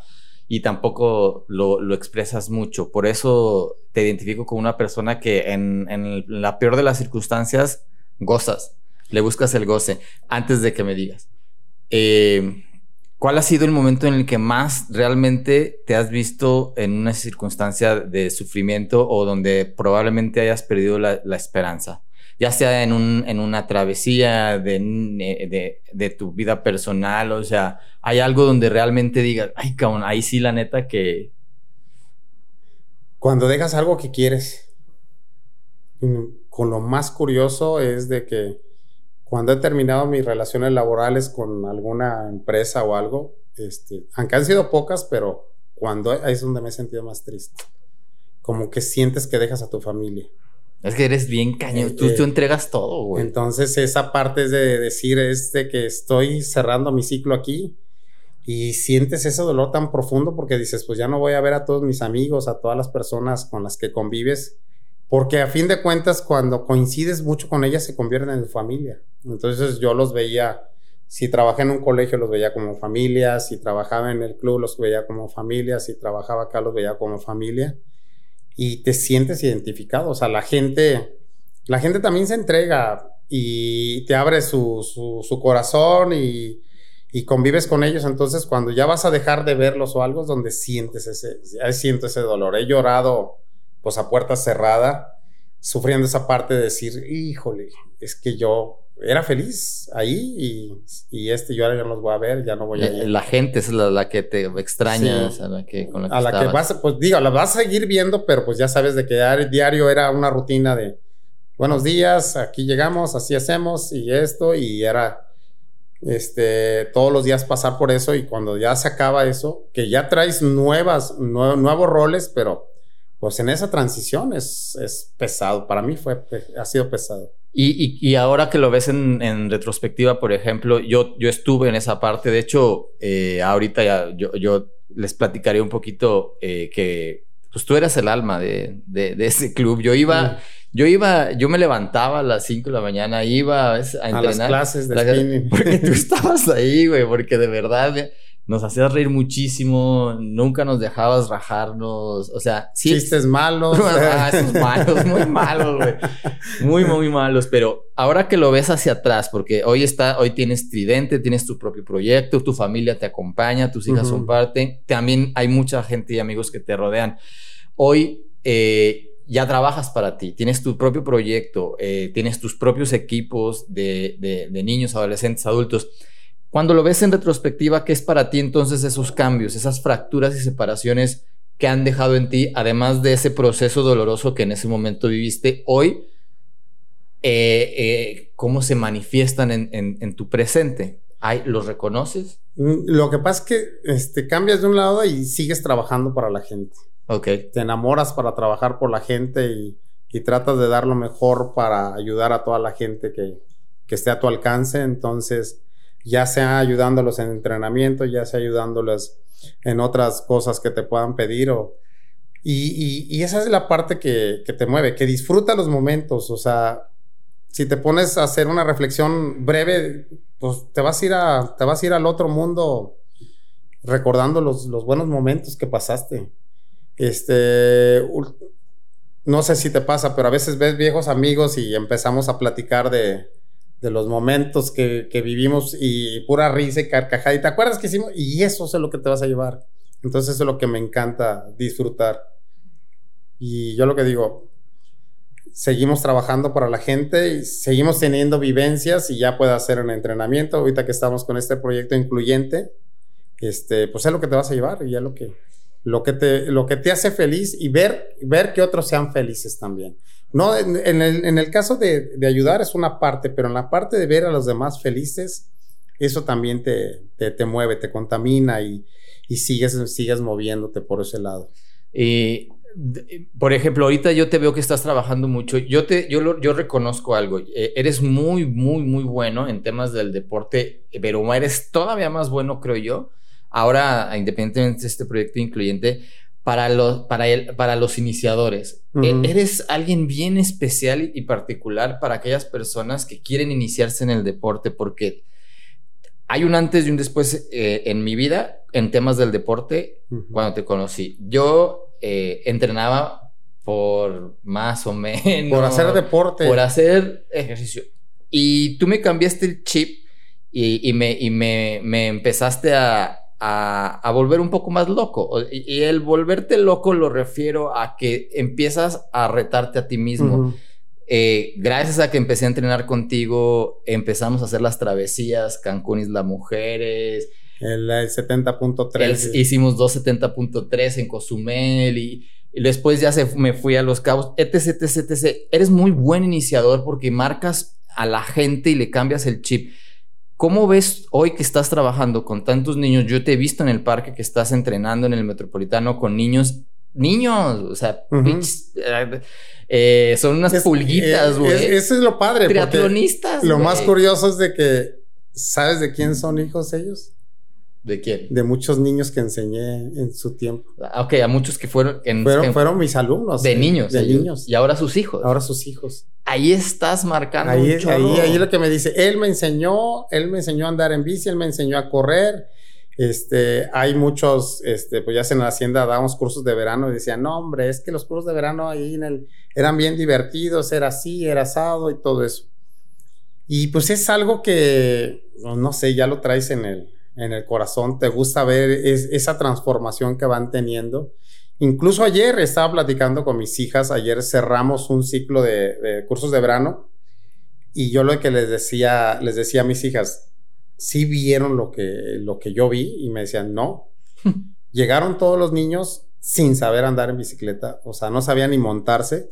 y tampoco lo, expresas mucho. Por eso te identifico como una persona que en, en, la peor de las circunstancias gozas, le buscas el goce antes de que me digas. Eh, ¿Cuál ha sido el momento en el que más realmente te has visto en una circunstancia de sufrimiento o donde probablemente hayas perdido la, la esperanza? Ya sea en, un, en una travesía de, de, de, tu vida personal, o sea, hay algo donde realmente digas, ay, cabrón, ahí sí la neta que... Cuando dejas algo que quieres, con lo más curioso es de que cuando he terminado mis relaciones laborales con alguna empresa o algo, este, aunque han sido pocas, pero cuando ahí es donde me he sentido más triste. Como que sientes que dejas a tu familia. Es que eres bien cañón, tú, tú entregas todo, güey. Entonces esa parte es de decir, es de que estoy cerrando mi ciclo aquí y sientes ese dolor tan profundo porque dices, pues ya no voy a ver a todos mis amigos, a todas las personas con las que convives porque a fin de cuentas, cuando coincides mucho con ellas, se convierten en familia. Entonces yo los veía, si trabajé en un colegio, los veía como familia, si trabajaba en el club, los veía como familia, si trabajaba acá, los veía como familia. Y te sientes identificado. O sea, la gente, la gente también se entrega y te abre su, corazón y, y, convives con ellos. Entonces, cuando ya vas a dejar de verlos o algo, es donde sientes ese, siento ese dolor. He llorado pues a puerta cerrada, sufriendo esa parte de decir, híjole, es que yo era feliz ahí y, y este yo ahora ya no los voy a ver, ya no voy a ir. La gente es la, la que te extraña, a la que con la que, a la que vas, pues digo, la vas a seguir viendo, pero pues ya sabes de que diario era una rutina de buenos días, aquí llegamos, así hacemos y esto y era este todos los días pasar por eso y cuando ya se acaba eso, que ya traes nuevas nuevos roles, pero pues en esa transición es, es pesado. Para mí fue, ha sido pesado. Y, y, y ahora que lo ves en, en, retrospectiva, por ejemplo, yo, yo estuve en esa parte. De hecho, eh, ahorita ya yo, yo, les platicaré un poquito eh, que pues tú eras el alma de, de, de ese club. Yo iba, yo iba, yo me levantaba a las 5 de la mañana, iba a, entrenar. A las clases de spinning. Porque tú estabas ahí, güey, porque de verdad nos hacías reír muchísimo, nunca nos dejabas rajarnos, o sea, sí. Chistes malos. *laughs* ah, esos malos, muy malos, güey. Muy, muy malos, pero ahora que lo ves hacia atrás, porque hoy está, hoy tienes Tridente, tienes tu propio proyecto, tu familia te acompaña, tus hijas uh -huh. son parte, también hay mucha gente y amigos que te rodean. Hoy, eh, ya trabajas para ti, tienes tu propio proyecto, eh, tienes tus propios equipos de, de, de niños, adolescentes, adultos cuando lo ves en retrospectiva, ¿qué es para ti entonces esos cambios, esas fracturas y separaciones que han dejado en ti, además de ese proceso doloroso que en ese momento viviste hoy? Eh, eh, ¿Cómo se manifiestan en, en, en tu presente? ¿Hay, ¿Los reconoces? Lo que pasa es que este, cambias de un lado y sigues trabajando para la gente. Ok. Te enamoras para trabajar por la gente y, y tratas de dar lo mejor para ayudar a toda la gente que, que esté a tu alcance. Entonces, ya sea ayudándolos en entrenamiento, ya sea ayudándolos en otras cosas que te puedan pedir o... Y, y, esa es la parte que, que, te mueve, que disfruta los momentos, o sea, si te pones a hacer una reflexión breve, pues te vas a ir, a, te vas a ir al otro mundo recordando los, los buenos momentos que pasaste. Este, no sé si te pasa, pero a veces ves viejos amigos y empezamos a platicar de, de los momentos que, que, vivimos y pura risa y carcajada. ¿Y te acuerdas que hicimos? Y eso es lo que te vas a llevar. Entonces eso es lo que me encanta disfrutar. Y yo lo que digo, seguimos trabajando para la gente y seguimos teniendo vivencias y ya puede hacer un entrenamiento. Ahorita que estamos con este proyecto incluyente, este, pues es lo que te vas a llevar y ya lo que, lo que, te, lo que te hace feliz y ver, ver que otros sean felices también. No, en, el, en el, caso de, de, ayudar es una parte, pero en la parte de ver a los demás felices, eso también te, te, te mueve, te contamina y, y, sigues, sigues moviéndote por ese lado. Y por ejemplo, ahorita yo te veo que estás trabajando mucho. Yo te, yo, yo reconozco algo. Eh, eres muy, muy, muy bueno en temas del deporte, pero eres todavía más bueno, creo yo. Ahora, independientemente de este proyecto incluyente, para los, para el, para los iniciadores. E, eres alguien bien especial y particular para aquellas personas que quieren iniciarse en el deporte, porque hay un antes y un después eh, en mi vida en temas del deporte cuando te conocí. Yo eh, entrenaba por más o menos. Por hacer deporte. Por hacer ejercicio. Y tú me cambiaste el chip y, me, me, empezaste a, volver un poco más loco. Y, el volverte loco lo refiero a que empiezas a retarte a ti mismo. Eh, gracias a que empecé a entrenar contigo, empezamos a hacer las travesías, Cancún Isla Mujeres, el, 70.3. Hicimos 270.3 en Cozumel y, después ya se, me fui a Los Cabos, etc, etc, etc. Eres muy buen iniciador porque marcas a la gente y le cambias el chip. ¿Cómo ves hoy que estás trabajando con tantos niños? Yo te he visto en el parque que estás entrenando en el metropolitano con niños. Niños, o sea, eh, son unas pulguitas, eh, güey. eso es lo padre. Triatlonistas. Lo más curioso es de que, ¿sabes de quién son hijos ellos? ¿De quién? De muchos niños que enseñé en su tiempo. Ah, ok, a muchos que fueron... fueron, mis alumnos. De niños. De niños. Y ahora sus hijos. Ahora sus hijos. Ahí estás marcando ahí, Ahí, ahí lo que me dice, él me enseñó, él me enseñó a andar en bici, él me enseñó a correr. Este, hay muchos, este, pues ya en la hacienda dábamos cursos de verano y decían, no, hombre, es que los cursos de verano ahí en el, eran bien divertidos, era así, era asado y todo eso. Y pues es algo que, no sé, ya lo traes en el, en el corazón, te gusta ver esa transformación que van teniendo. Incluso ayer estaba platicando con mis hijas, ayer cerramos un ciclo de, cursos de verano y yo lo que les decía, les decía a mis hijas, sí vieron lo que, lo que yo vi y me decían, no. *laughs* Llegaron todos los niños sin saber andar en bicicleta, o sea, no sabían ni montarse.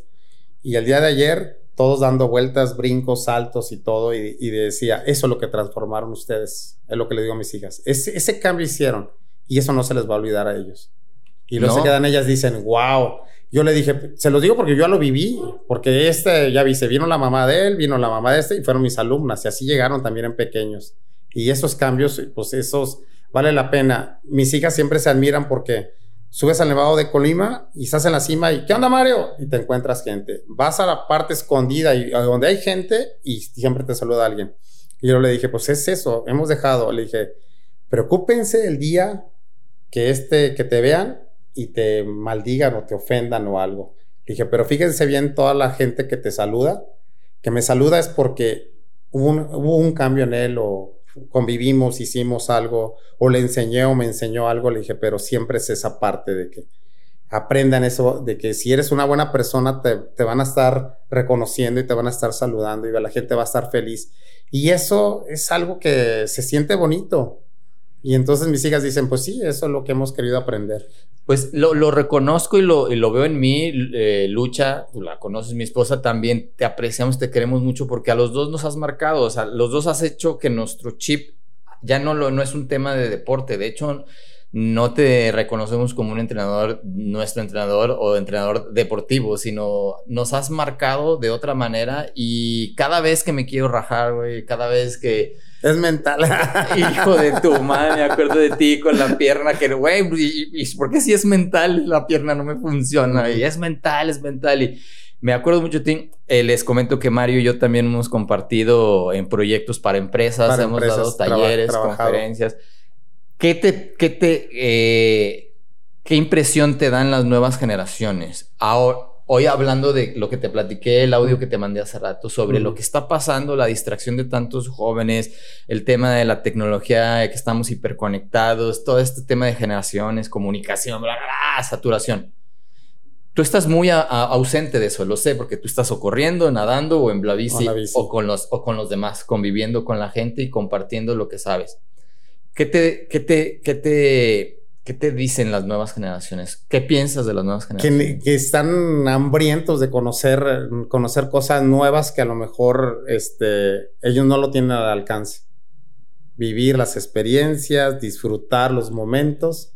Y el día de ayer todos dando vueltas, brincos, saltos y todo, y, decía, eso es lo que transformaron ustedes, es lo que le digo a mis hijas. Ese, ese cambio hicieron y eso no se les va a olvidar a ellos. Y luego se quedan ellas, dicen, wow. Yo le dije, se los digo porque yo ya lo viví, porque este, ya vi, se vino la mamá de él, vino la mamá de este y fueron mis alumnas y así llegaron también en pequeños. Y esos cambios, pues esos, vale la pena. Mis hijas siempre se admiran porque subes al Nevado de Colima y estás en la cima y ¿qué onda Mario? Y te encuentras gente. Vas a la parte escondida y donde hay gente y siempre te saluda alguien. Y yo le dije, pues es eso, hemos dejado. Le dije, preocúpense el día que este, que te vean y te maldigan o te ofendan o algo. Le dije, pero fíjense bien toda la gente que te saluda, que me saluda es porque hubo un, hubo un cambio en él o convivimos, hicimos algo, o le enseñé o me enseñó algo, le dije, pero siempre es esa parte de que aprendan eso, de que si eres una buena persona, te, van a estar reconociendo y te van a estar saludando y la gente va a estar feliz. Y eso es algo que se siente bonito. Y entonces mis hijas dicen, pues sí, eso es lo que hemos querido aprender. Pues lo, reconozco y lo, lo, veo en mí, eh, Lucha, tú la conoces, mi esposa también, te apreciamos, te queremos mucho porque a los dos nos has marcado, o sea, los dos has hecho que nuestro chip ya no, lo, no es un tema de deporte, de hecho no te reconocemos como un entrenador, nuestro entrenador o entrenador deportivo, sino nos has marcado de otra manera y cada vez que me quiero rajar, güey, cada vez que es mental. *laughs* Hijo de tu madre, me acuerdo de ti con la pierna que, güey, ¿y, por qué si es mental la pierna no me funciona? Y es mental, es mental. Y me acuerdo mucho de ti. Eh, les comento que Mario y yo también hemos compartido en proyectos para empresas, hemos dado talleres, conferencias. ¿Qué te, qué te, eh, qué impresión te dan las nuevas generaciones? Ahora, hoy hablando de lo que te platiqué, el audio que te mandé hace rato, sobre lo que está pasando, la distracción de tantos jóvenes, el tema de la tecnología, que estamos hiperconectados, todo este tema de generaciones, comunicación, bla, bla, saturación. Tú estás muy ausente de eso, lo sé, porque tú estás o corriendo, nadando o en Blavici o, con los, o con los demás, conviviendo con la gente y compartiendo lo que sabes. ¿Qué te, qué te, qué te ¿Qué te dicen las nuevas generaciones? ¿Qué piensas de las nuevas generaciones? Que, están hambrientos de conocer, conocer cosas nuevas que a lo mejor este, ellos no lo tienen al alcance. Vivir las experiencias, disfrutar los momentos,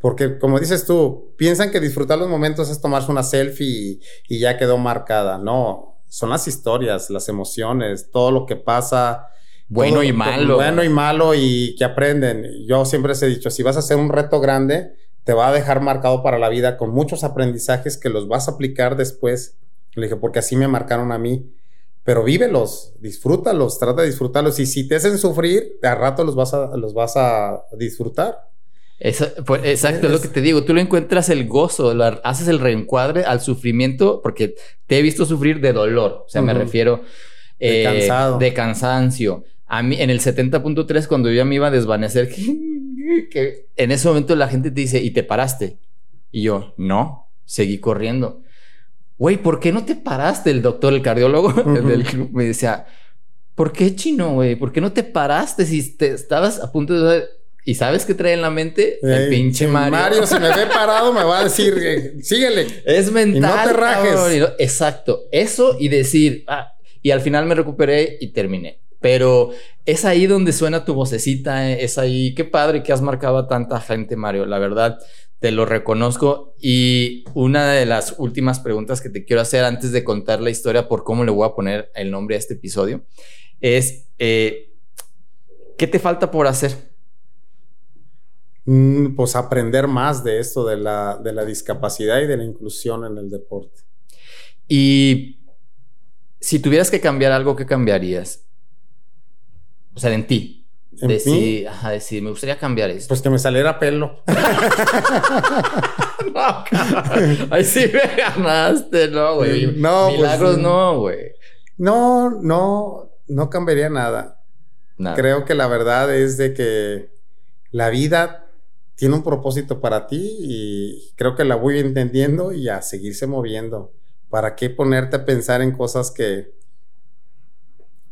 Porque como dices tú, piensan que disfrutar los momentos es tomarse una selfie y, ya quedó marcada. No, son las historias, las emociones, todo lo que pasa. Bueno y malo. Bueno y malo y que aprenden. Yo siempre les he dicho, si vas a hacer un reto grande, te va a dejar marcado para la vida con muchos aprendizajes que los vas a aplicar después. Le dije, porque así me marcaron a mí. Pero vívelos, disfrútalos, trata de disfrutarlos. Y si te hacen sufrir, a rato los vas a, los vas a disfrutar. Pues, exacto, es lo que te digo. Tú lo encuentras el gozo, haces el reencuadre al sufrimiento, porque te he visto sufrir de dolor. O sea, me refiero de, eh, de cansancio. A mí, en el 70.3, cuando yo ya me iba a desvanecer, *laughs* que, en ese momento la gente te dice, ¿y te paraste? Y yo, no, seguí corriendo. Güey, ¿por qué no te paraste? El doctor, el cardiólogo *laughs* del club, me decía, ¿por qué chino, güey? ¿Por qué no te paraste si te estabas a punto de ¿Y sabes qué trae en la mente? el pinche Mario. Mario, si me ve *laughs* parado, me va a decir, eh, síguele. Es mental. Y no te rajes. exacto. Eso y decir, ah, y al final me recuperé y terminé. Pero es ahí donde suena tu vocecita, eh, es ahí. Qué padre que has marcado a tanta gente, Mario. La verdad, te lo reconozco. Y una de las últimas preguntas que te quiero hacer antes de contar la historia por cómo le voy a poner el nombre a este episodio es, eh, ¿qué te falta por hacer? Mm, pues aprender más de esto, de la, de la discapacidad y de la inclusión en el deporte. Y si tuvieras que cambiar algo, ¿qué cambiarías? O sea, en ti. ¿En decir, Ajá, decir, me gustaría cambiar esto. Pues que me saliera pelo. *laughs* no, Ahí sí me ganaste, no, güey. No, pues Milagros no, güey. No, no, no cambiaría nada. nada. Creo que la verdad es de que la vida tiene un propósito para ti y creo que la voy entendiendo y a seguirse moviendo. ¿Para qué ponerte a pensar en cosas que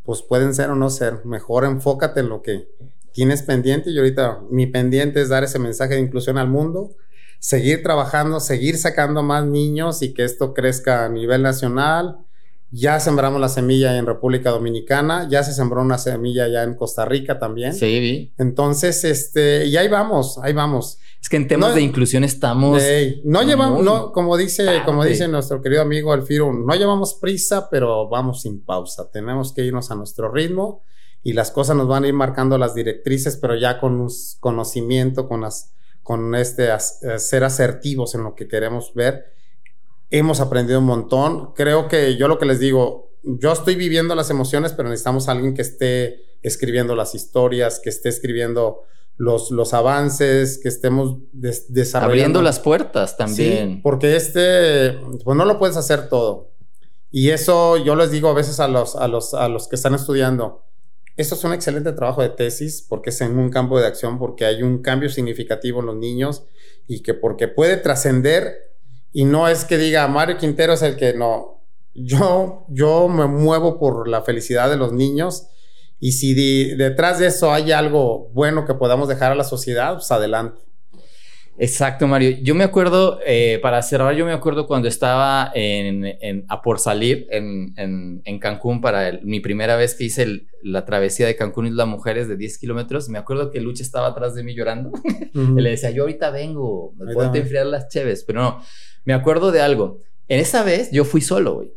pues pueden ser o no ser? Mejor enfócate en lo que tienes pendiente y ahorita mi pendiente es dar ese mensaje de inclusión al mundo, seguir trabajando, seguir sacando más niños y que esto crezca a nivel nacional, ya sembramos la semilla en República Dominicana, ya se sembró una semilla ya en Costa Rica también. Sí, Entonces, este, y ahí vamos, ahí vamos. Es que en temas de inclusión estamos. no llevamos, no, como dice, como dice nuestro querido amigo Alfiro, no llevamos prisa, pero vamos sin pausa. Tenemos que irnos a nuestro ritmo y las cosas nos van a ir marcando las directrices, pero ya con un conocimiento, con las, con este ser asertivos en lo que queremos ver hemos aprendido un montón. Creo que yo lo que les digo, yo estoy viviendo las emociones, pero necesitamos a alguien que esté escribiendo las historias, que esté escribiendo los, los avances, que estemos desarrollando. Abriendo las puertas también. Sí, porque este, pues no lo puedes hacer todo. Y eso yo les digo a veces a los, a los, a los que están estudiando. Esto es un excelente trabajo de tesis porque es en un campo de acción, porque hay un cambio significativo en los niños y que porque puede trascender y no es que diga Mario Quintero es el que no. Yo, yo me muevo por la felicidad de los niños y si detrás de eso hay algo bueno que podamos dejar a la sociedad, pues adelante. Exacto, Mario. Yo me acuerdo, eh, para cerrar, yo me acuerdo cuando estaba en, a por salir en, en Cancún para mi primera vez que hice la travesía de Cancún y las mujeres de 10 kilómetros. Me acuerdo que Lucha estaba atrás de mí llorando. y *laughs* le decía, yo ahorita vengo, me puedo enfriar las cheves, pero no me acuerdo de algo. En esa vez yo fui solo, güey.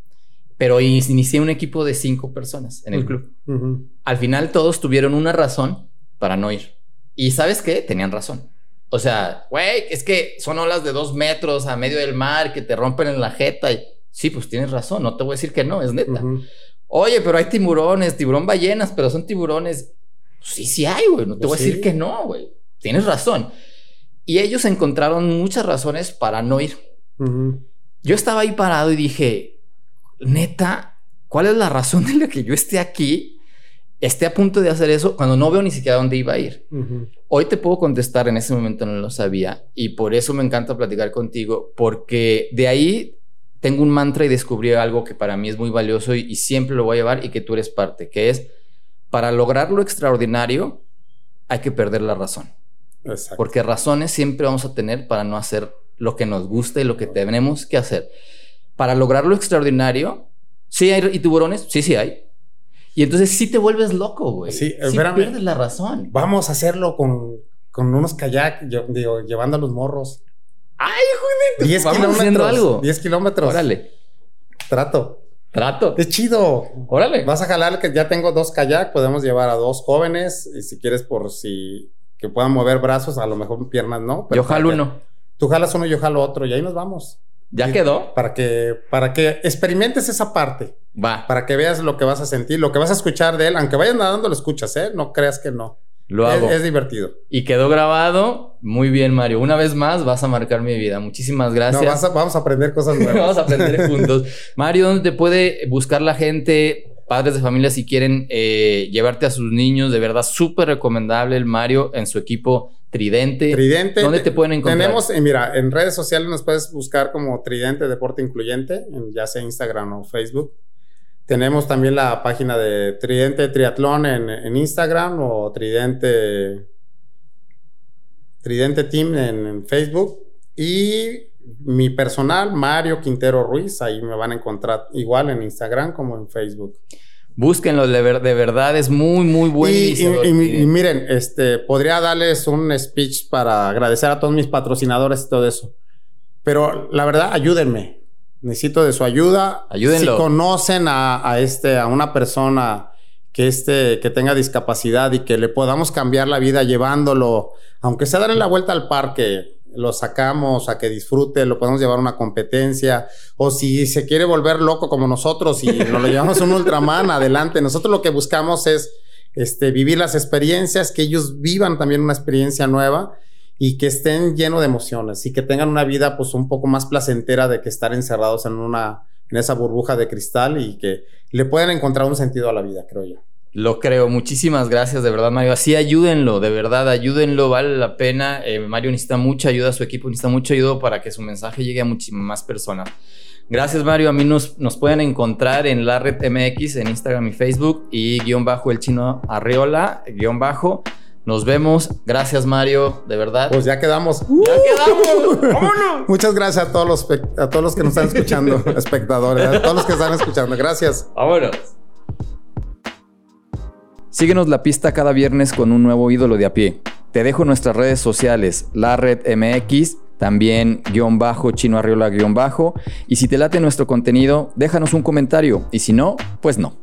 Pero inicié un equipo de cinco personas en el club. Al final todos tuvieron una razón para no ir. Y ¿sabes qué? Tenían razón. O sea, güey, es que son olas de dos metros a medio del mar que te rompen en la jeta. Y... Sí, pues tienes razón. No te voy a decir que no, es neta. Oye, pero hay tiburones, tiburón ballenas, pero son tiburones. Sí, sí hay, güey. No te voy a pues decir que no, güey. Tienes razón. Y ellos encontraron muchas razones para no ir. Yo estaba ahí parado y dije, neta, ¿cuál es la razón de la que yo esté aquí? Esté a punto de hacer eso cuando no veo ni siquiera dónde iba a ir. Hoy te puedo contestar, en ese momento no lo sabía y por eso me encanta platicar contigo, porque de ahí tengo un mantra y descubrí algo que para mí es muy valioso y, siempre lo voy a llevar y que tú eres parte, que es, para lograr lo extraordinario hay que perder la razón. Porque razones siempre vamos a tener para no hacer lo que nos gusta y lo que tenemos que hacer. Para lograr lo extraordinario, sí hay tiburones, sí, sí hay. Y entonces sí te vuelves loco, güey. Sí, sí pierdes la razón. Vamos a hacerlo con con unos kayak, yo, digo, llevando a los morros. ¡Ay, joder! 10 Vamos kilómetros. haciendo algo. 10 kilómetros. Órale. Trato. Trato. Es chido. Órale. Vas a jalar que ya tengo dos kayak, podemos llevar a dos jóvenes y si quieres por si que puedan mover brazos, a lo mejor piernas no. Yo para jalo uno. Tú jalas uno, yo jalo otro y ahí nos vamos. ¿Ya quedó? Para que, para que experimentes esa parte, Va. para que veas lo que vas a sentir, lo que vas a escuchar de él, aunque vayas nadando lo escuchas, ¿eh? No creas que no. Lo Es, hago. es divertido. Y quedó grabado. Muy bien, Mario. Una vez más vas a marcar mi vida. Muchísimas gracias. No, vas a- vamos a aprender cosas *laughs* nuevas. Vamos a aprender juntos. Mario, ¿dónde te puede buscar la gente? Padres de familia, si quieren eh, llevarte a sus niños, de verdad, súper recomendable el Mario en su equipo Tridente. Tridente. ¿Dónde te pueden encontrar? Tenemos, eh, mira, en redes sociales nos puedes buscar como Tridente Deporte Incluyente, en ya sea Instagram o Facebook. Tenemos también la página de Tridente Triatlón en, en Instagram o Tridente Tridente Team en, en Facebook. Y mi personal, Mario Quintero Ruiz, ahí me van a encontrar igual en Instagram como en Facebook. Búsquenlo, de, ver- de verdad, es muy, muy bueno. Y, y- y- y miren, este, podría darles un speech para agradecer a todos mis patrocinadores y todo eso. Pero la verdad, ayúdenme. Necesito de su ayuda. Ayúdenlo. Si conocen a, a este, a una persona que, este, que tenga discapacidad y que le podamos cambiar la vida llevándolo, aunque sea darle la vuelta al parque, lo sacamos a que disfrute, lo podemos llevar a una competencia, o si se quiere volver loco como nosotros y nos lo llevamos a un Ultraman, adelante. Nosotros lo que buscamos es este, vivir las experiencias, que ellos vivan también una experiencia nueva y que estén llenos de emociones y que tengan una vida pues un poco más placentera de que estar encerrados en una en esa burbuja de cristal y que le puedan encontrar un sentido a la vida, creo yo. Lo creo. Muchísimas gracias, de verdad, Mario. Así ayúdenlo, de verdad, ayúdenlo, vale la pena. Eh, Mario necesita mucha ayuda, su equipo necesita mucha ayuda para que su mensaje llegue a muchísimas más personas. Gracias, Mario. A mí nos, nos pueden encontrar en la red MX, en Instagram y Facebook, y guion bajo el chino Arriola, guion bajo. Nos vemos. Gracias, Mario, de verdad. Pues ya quedamos. ¡Ya quedamos! *laughs* ¡Vámonos! Muchas gracias a todos los a todos los que nos están escuchando, *laughs* espectadores, a todos los que están escuchando. Gracias. ¡Vámonos! Síguenos la pista cada viernes con un nuevo ídolo de a pie. Te dejo nuestras redes sociales, la red MX, también guion bajo, chino arriola guion bajo. Y si te late nuestro contenido, déjanos un comentario. Y si no, pues no.